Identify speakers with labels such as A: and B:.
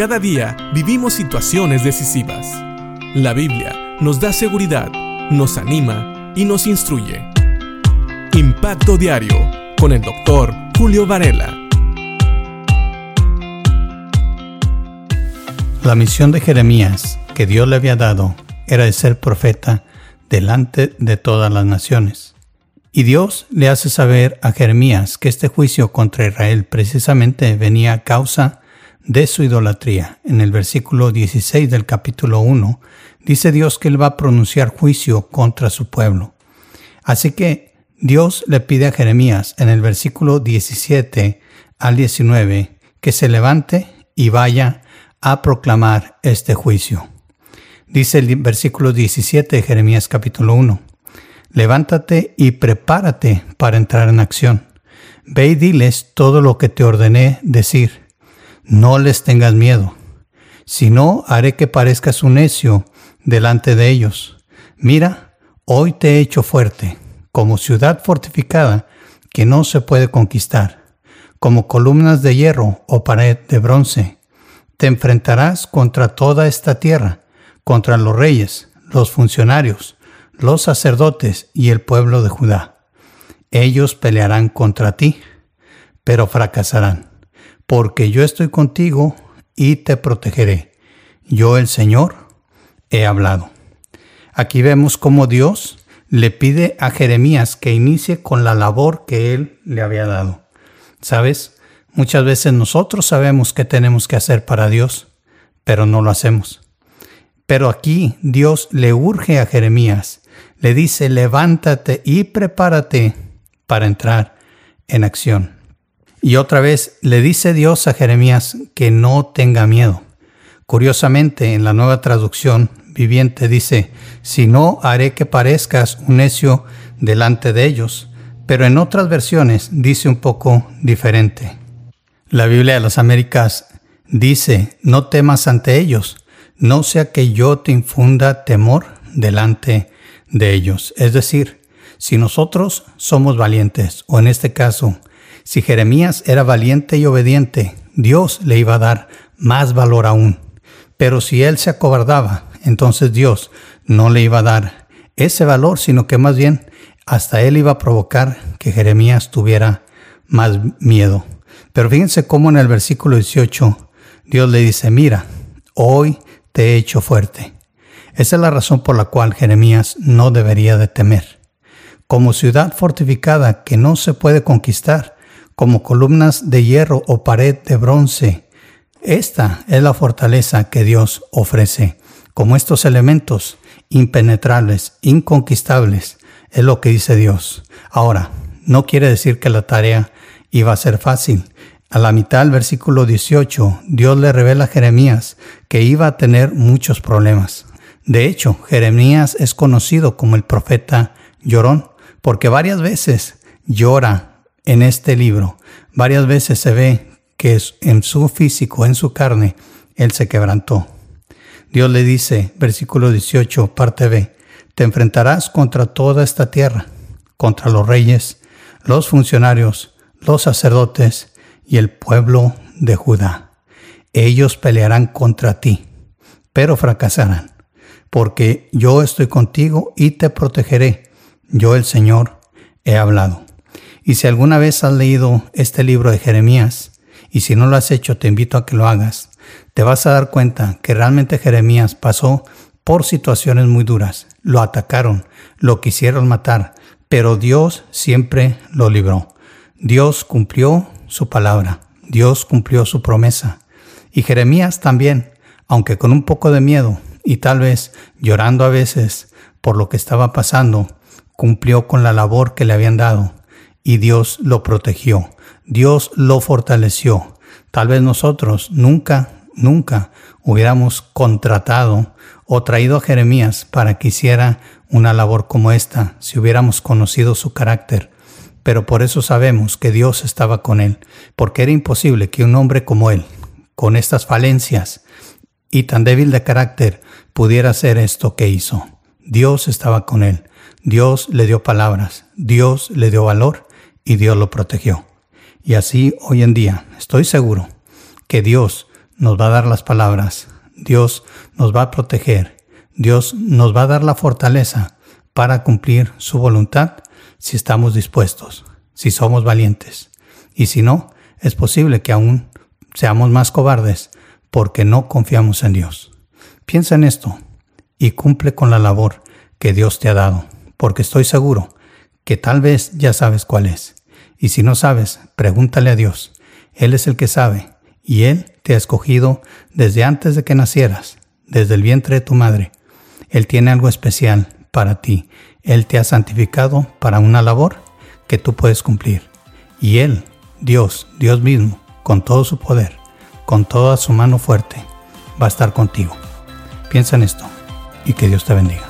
A: Cada día vivimos situaciones decisivas. La Biblia nos da seguridad, nos anima y nos instruye. Impacto Diario con el doctor Julio Varela.
B: La misión de Jeremías que Dios le había dado era de ser profeta delante de todas las naciones. Y Dios le hace saber a Jeremías que este juicio contra Israel precisamente venía a causa de su idolatría. En el versículo 16 del capítulo 1 dice Dios que él va a pronunciar juicio contra su pueblo. Así que Dios le pide a Jeremías en el versículo 17 al 19 que se levante y vaya a proclamar este juicio. Dice el versículo 17 de Jeremías capítulo 1 levántate y prepárate para entrar en acción. Ve y diles todo lo que te ordené decir. No les tengas miedo. Si no, haré que parezcas un necio delante de ellos. Mira, hoy te he hecho fuerte, como ciudad fortificada que no se puede conquistar, como columnas de hierro o pared de bronce. Te enfrentarás contra toda esta tierra, contra los reyes, los funcionarios, los sacerdotes y el pueblo de Judá. Ellos pelearán contra ti, pero fracasarán, porque yo estoy contigo y te protegeré. Yo el Señor he hablado. Aquí vemos cómo Dios le pide a Jeremías que inicie con la labor que él le había dado. ¿Sabes? Muchas veces nosotros sabemos qué tenemos que hacer para Dios, pero no lo hacemos. Pero aquí Dios le urge a Jeremías le dice, levántate y prepárate para entrar en acción. Y otra vez le dice Dios a Jeremías que no tenga miedo. Curiosamente, en la nueva traducción viviente dice, si no, haré que parezcas un necio delante de ellos. Pero en otras versiones dice un poco diferente. La Biblia de las Américas dice, no temas ante ellos, no sea que yo te infunda temor delante de ellos. Es decir, si nosotros somos valientes, o en este caso, si Jeremías era valiente y obediente, Dios le iba a dar más valor aún. Pero si él se acobardaba, entonces Dios no le iba a dar ese valor, sino que más bien hasta él iba a provocar que Jeremías tuviera más miedo. Pero fíjense cómo en el versículo 18 Dios le dice, mira, hoy te he hecho fuerte. Esa es la razón por la cual Jeremías no debería de temer. Como ciudad fortificada que no se puede conquistar, como columnas de hierro o pared de bronce, esta es la fortaleza que Dios ofrece. Como estos elementos impenetrables, inconquistables, es lo que dice Dios. Ahora, no quiere decir que la tarea iba a ser fácil. A la mitad del versículo 18, Dios le revela a Jeremías que iba a tener muchos problemas. De hecho, Jeremías es conocido como el profeta llorón, porque varias veces llora en este libro. Varias veces se ve que en su físico, en su carne, él se quebrantó. Dios le dice, versículo 18, parte B, te enfrentarás contra toda esta tierra, contra los reyes, los funcionarios, los sacerdotes y el pueblo de Judá. Ellos pelearán contra ti, pero fracasarán porque yo estoy contigo y te protegeré. Yo el Señor he hablado. Y si alguna vez has leído este libro de Jeremías, y si no lo has hecho, te invito a que lo hagas, te vas a dar cuenta que realmente Jeremías pasó por situaciones muy duras. Lo atacaron, lo quisieron matar, pero Dios siempre lo libró. Dios cumplió su palabra, Dios cumplió su promesa. Y Jeremías también, aunque con un poco de miedo, y tal vez llorando a veces por lo que estaba pasando, cumplió con la labor que le habían dado y Dios lo protegió, Dios lo fortaleció. Tal vez nosotros nunca, nunca hubiéramos contratado o traído a Jeremías para que hiciera una labor como esta si hubiéramos conocido su carácter. Pero por eso sabemos que Dios estaba con él, porque era imposible que un hombre como él, con estas falencias, y tan débil de carácter pudiera hacer esto que hizo. Dios estaba con él, Dios le dio palabras, Dios le dio valor y Dios lo protegió. Y así hoy en día estoy seguro que Dios nos va a dar las palabras, Dios nos va a proteger, Dios nos va a dar la fortaleza para cumplir su voluntad si estamos dispuestos, si somos valientes. Y si no, es posible que aún seamos más cobardes porque no confiamos en Dios. Piensa en esto y cumple con la labor que Dios te ha dado, porque estoy seguro que tal vez ya sabes cuál es. Y si no sabes, pregúntale a Dios. Él es el que sabe, y Él te ha escogido desde antes de que nacieras, desde el vientre de tu madre. Él tiene algo especial para ti. Él te ha santificado para una labor que tú puedes cumplir. Y Él, Dios, Dios mismo, con todo su poder, con toda su mano fuerte, va a estar contigo. Piensa en esto y que Dios te bendiga.